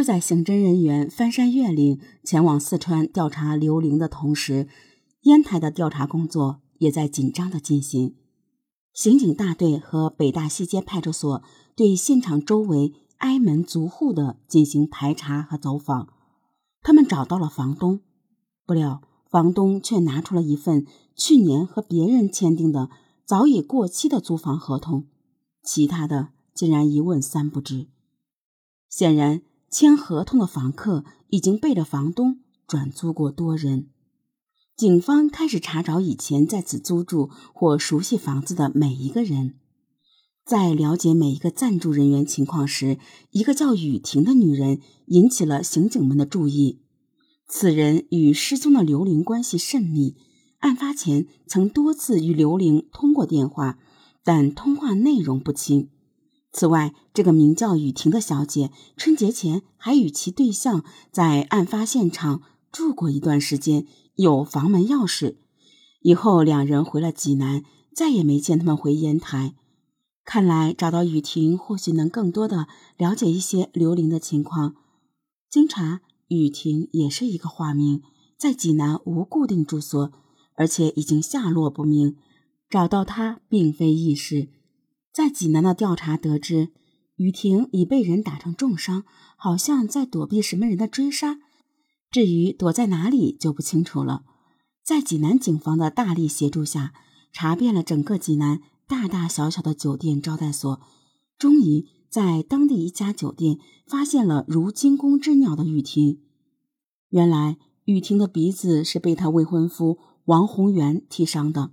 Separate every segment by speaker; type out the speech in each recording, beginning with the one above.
Speaker 1: 就在刑侦人员翻山越岭前往四川调查刘玲的同时，烟台的调查工作也在紧张的进行。刑警大队和北大西街派出所对现场周围挨门逐户的进行排查和走访，他们找到了房东，不料房东却拿出了一份去年和别人签订的早已过期的租房合同，其他的竟然一问三不知。显然。签合同的房客已经背着房东转租过多人，警方开始查找以前在此租住或熟悉房子的每一个人。在了解每一个暂住人员情况时，一个叫雨婷的女人引起了刑警们的注意。此人与失踪的刘玲关系甚密，案发前曾多次与刘玲通过电话，但通话内容不清。此外，这个名叫雨婷的小姐，春节前还与其对象在案发现场住过一段时间，有房门钥匙。以后两人回了济南，再也没见他们回烟台。看来找到雨婷，或许能更多的了解一些刘玲的情况。经查，雨婷也是一个化名，在济南无固定住所，而且已经下落不明，找到她并非易事。在济南的调查得知，雨婷已被人打成重伤，好像在躲避什么人的追杀。至于躲在哪里，就不清楚了。在济南警方的大力协助下，查遍了整个济南大大小小的酒店招待所，终于在当地一家酒店发现了如惊弓之鸟的雨婷。原来，雨婷的鼻子是被她未婚夫王宏元踢伤的。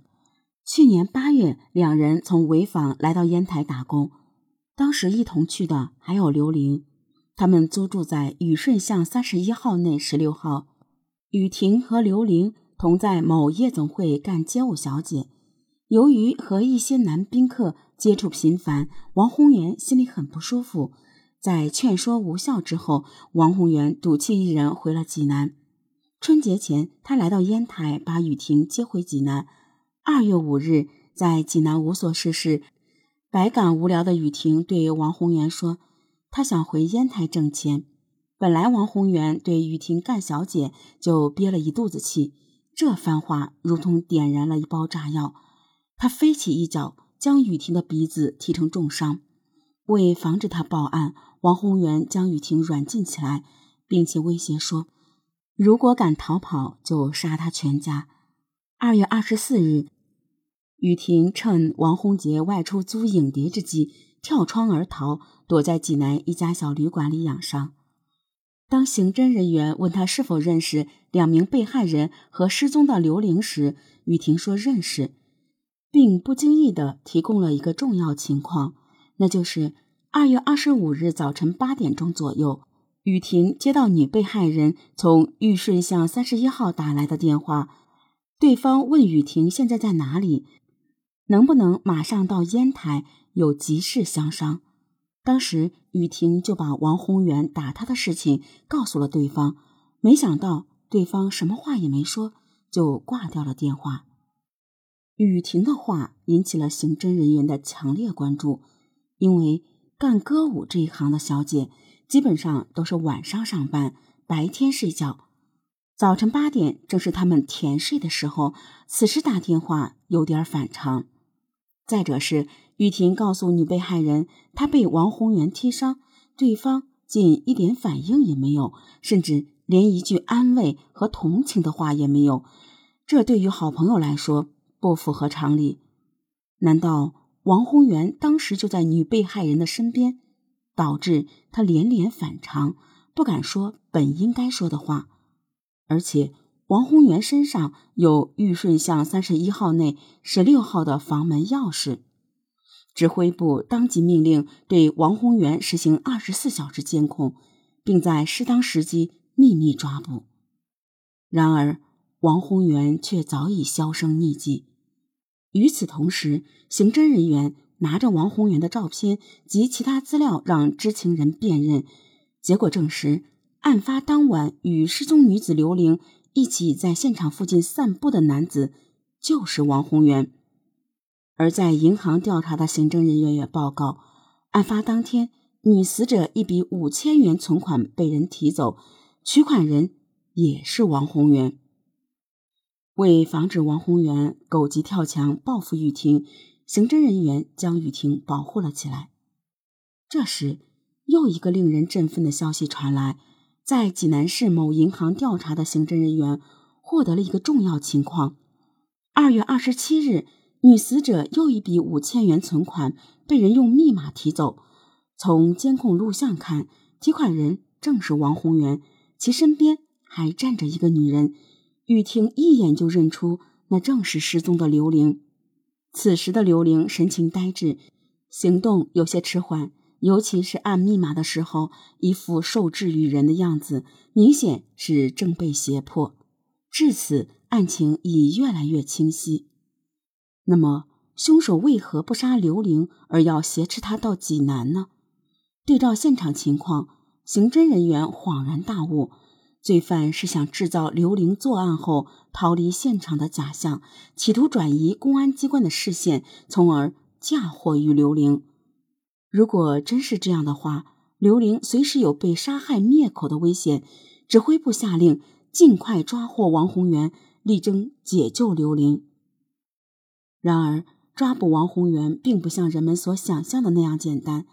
Speaker 1: 去年八月，两人从潍坊来到烟台打工，当时一同去的还有刘玲。他们租住在雨顺巷三十一号内十六号。雨婷和刘玲同在某夜总会干街舞小姐。由于和一些男宾客接触频繁，王宏元心里很不舒服。在劝说无效之后，王宏元赌气一人回了济南。春节前，他来到烟台，把雨婷接回济南。二月五日，在济南无所事事、百感无聊的雨婷对王宏元说：“他想回烟台挣钱。”本来王宏元对雨婷干小姐就憋了一肚子气，这番话如同点燃了一包炸药。他飞起一脚，将雨婷的鼻子踢成重伤。为防止他报案，王宏元将雨婷软禁起来，并且威胁说：“如果敢逃跑，就杀他全家。”二月二十四日。雨婷趁王洪杰外出租影碟之机，跳窗而逃，躲在济南一家小旅馆里养伤。当刑侦人员问他是否认识两名被害人和失踪的刘玲时，雨婷说认识，并不经意地提供了一个重要情况，那就是二月二十五日早晨八点钟左右，雨婷接到女被害人从玉顺巷三十一号打来的电话，对方问雨婷现在在哪里。能不能马上到烟台？有急事相商。当时雨婷就把王宏元打她的事情告诉了对方，没想到对方什么话也没说，就挂掉了电话。雨婷的话引起了刑侦人员的强烈关注，因为干歌舞这一行的小姐基本上都是晚上上班，白天睡觉。早晨八点正是他们甜睡的时候，此时打电话有点反常。再者是玉婷告诉女被害人，她被王宏元踢伤，对方竟一点反应也没有，甚至连一句安慰和同情的话也没有。这对于好朋友来说不符合常理。难道王宏元当时就在女被害人的身边，导致他连连反常，不敢说本应该说的话，而且。王宏元身上有玉顺巷三十一号内十六号的房门钥匙，指挥部当即命令对王宏元实行二十四小时监控，并在适当时机秘密抓捕。然而，王宏元却早已销声匿迹。与此同时，刑侦人员拿着王宏元的照片及其他资料让知情人辨认，结果证实，案发当晚与失踪女子刘玲。一起在现场附近散步的男子就是王宏元，而在银行调查的刑侦人员也报告，案发当天女死者一笔五千元存款被人提走，取款人也是王宏元。为防止王宏元狗急跳墙报复玉婷，刑侦人员将玉婷保护了起来。这时，又一个令人振奋的消息传来：在济南市某银行调查的刑侦人员获得了一个重要情况。二月二十七日，女死者又一笔五千元存款被人用密码提走。从监控录像看，提款人正是王宏元，其身边还站着一个女人。玉婷一眼就认出，那正是失踪的刘玲。此时的刘玲神情呆滞，行动有些迟缓，尤其是按密码的时候，一副受制于人的样子，明显是正被胁迫。至此，案情已越来越清晰。那么，凶手为何不杀刘玲，而要挟持她到济南呢？对照现场情况，刑侦人员恍然大悟。罪犯是想制造刘玲作案后逃离现场的假象，企图转移公安机关的视线，从而嫁祸于刘玲。如果真是这样的话，刘玲随时有被杀害灭口的危险。指挥部下令尽快抓获王宏元，力争解救刘玲。然而，抓捕王宏元并不像人们所想象的那样简单。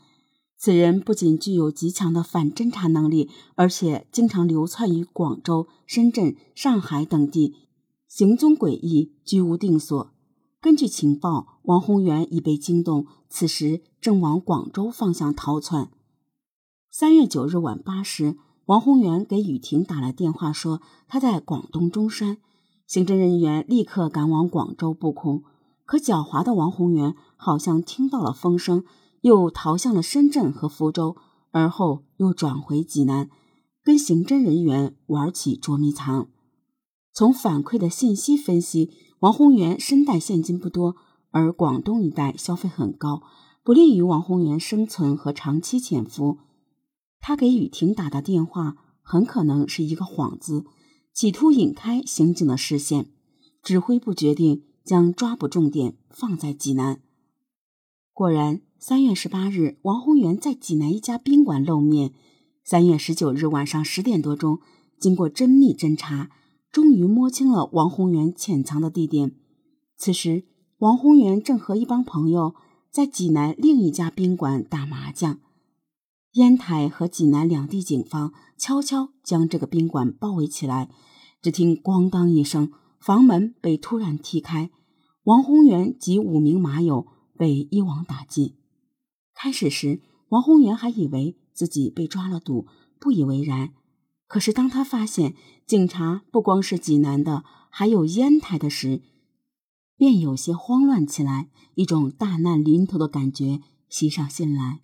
Speaker 1: 此人不仅具有极强的反侦查能力，而且经常流窜于广州、深圳、上海等地，行踪诡异，居无定所。根据情报，王宏元已被惊动，此时正往广州方向逃窜。三月九日晚八时，王宏元给雨婷打了电话，说他在广东中山。刑侦人员立刻赶往广州布控，可狡猾的王宏元好像听到了风声。又逃向了深圳和福州，而后又转回济南，跟刑侦人员玩起捉迷藏。从反馈的信息分析，王宏元身带现金不多，而广东一带消费很高，不利于王宏元生存和长期潜伏。他给雨婷打的电话很可能是一个幌子，企图引开刑警的视线。指挥部决定将抓捕重点放在济南。果然。三月十八日，王宏元在济南一家宾馆露面。三月十九日晚上十点多钟，经过缜密侦查，终于摸清了王宏元潜藏的地点。此时，王宏元正和一帮朋友在济南另一家宾馆打麻将。烟台和济南两地警方悄悄将这个宾馆包围起来。只听“咣当”一声，房门被突然踢开，王宏元及五名马友被一网打尽。开始时，王宏元还以为自己被抓了赌，不以为然。可是当他发现警察不光是济南的，还有烟台的时，便有些慌乱起来，一种大难临头的感觉袭上心来。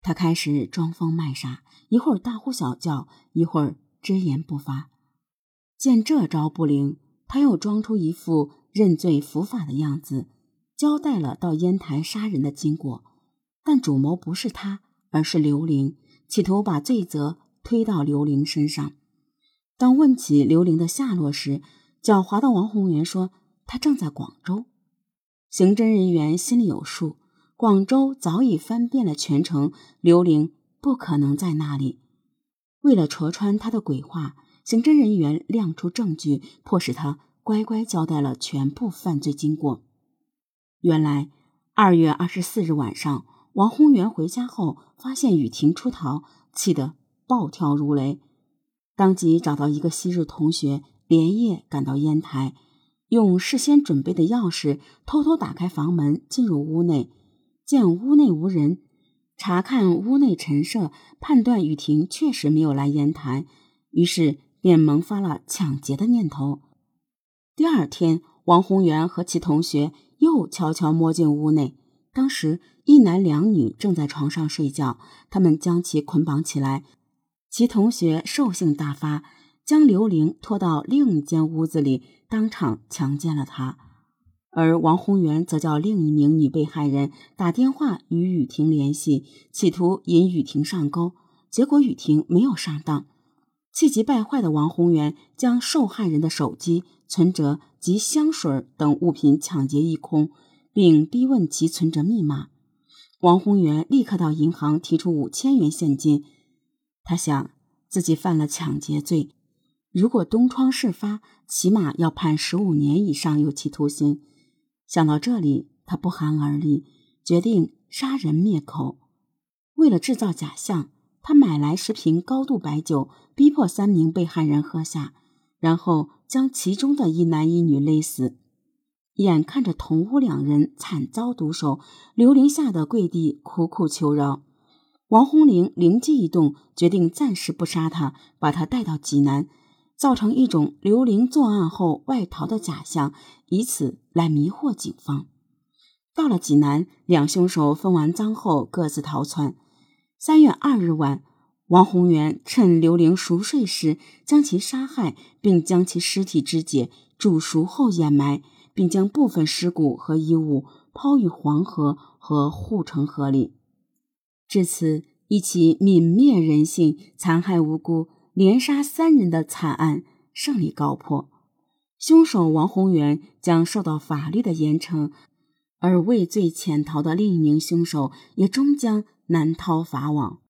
Speaker 1: 他开始装疯卖傻，一会儿大呼小叫，一会儿只言不发。见这招不灵，他又装出一副认罪伏法的样子，交代了到烟台杀人的经过。但主谋不是他，而是刘玲，企图把罪责推到刘玲身上。当问起刘玲的下落时，狡猾的王宏元说他正在广州。刑侦人员心里有数，广州早已翻遍了全城，刘玲不可能在那里。为了戳穿他的鬼话，刑侦人员亮出证据，迫使他乖乖交代了全部犯罪经过。原来，二月二十四日晚上。王宏元回家后，发现雨婷出逃，气得暴跳如雷，当即找到一个昔日同学，连夜赶到烟台，用事先准备的钥匙偷偷打开房门，进入屋内，见屋内无人，查看屋内陈设，判断雨婷确实没有来烟台，于是便萌发了抢劫的念头。第二天，王宏元和其同学又悄悄摸进屋内。当时一男两女正在床上睡觉，他们将其捆绑起来。其同学兽性大发，将刘玲拖到另一间屋子里，当场强奸了她。而王宏元则叫另一名女被害人打电话与雨婷联系，企图引雨婷上钩。结果雨婷没有上当，气急败坏的王宏元将受害人的手机、存折及香水等物品抢劫一空。并逼问其存折密码。王宏元立刻到银行提出五千元现金。他想自己犯了抢劫罪，如果东窗事发，起码要判十五年以上有期徒刑。想到这里，他不寒而栗，决定杀人灭口。为了制造假象，他买来十瓶高度白酒，逼迫三名被害人喝下，然后将其中的一男一女勒死。眼看着同屋两人惨遭毒手，刘玲吓得跪地苦苦求饶。王红玲灵机一动，决定暂时不杀他，把他带到济南，造成一种刘玲作案后外逃的假象，以此来迷惑警方。到了济南，两凶手分完赃后各自逃窜。三月二日晚，王宏元趁刘玲熟睡时将其杀害，并将其尸体肢解煮熟后掩埋。并将部分尸骨和衣物抛于黄河和护城河里。至此，一起泯灭人性、残害无辜、连杀三人的惨案胜利告破。凶手王宏元将受到法律的严惩，而畏罪潜逃的另一名凶手也终将难逃法网。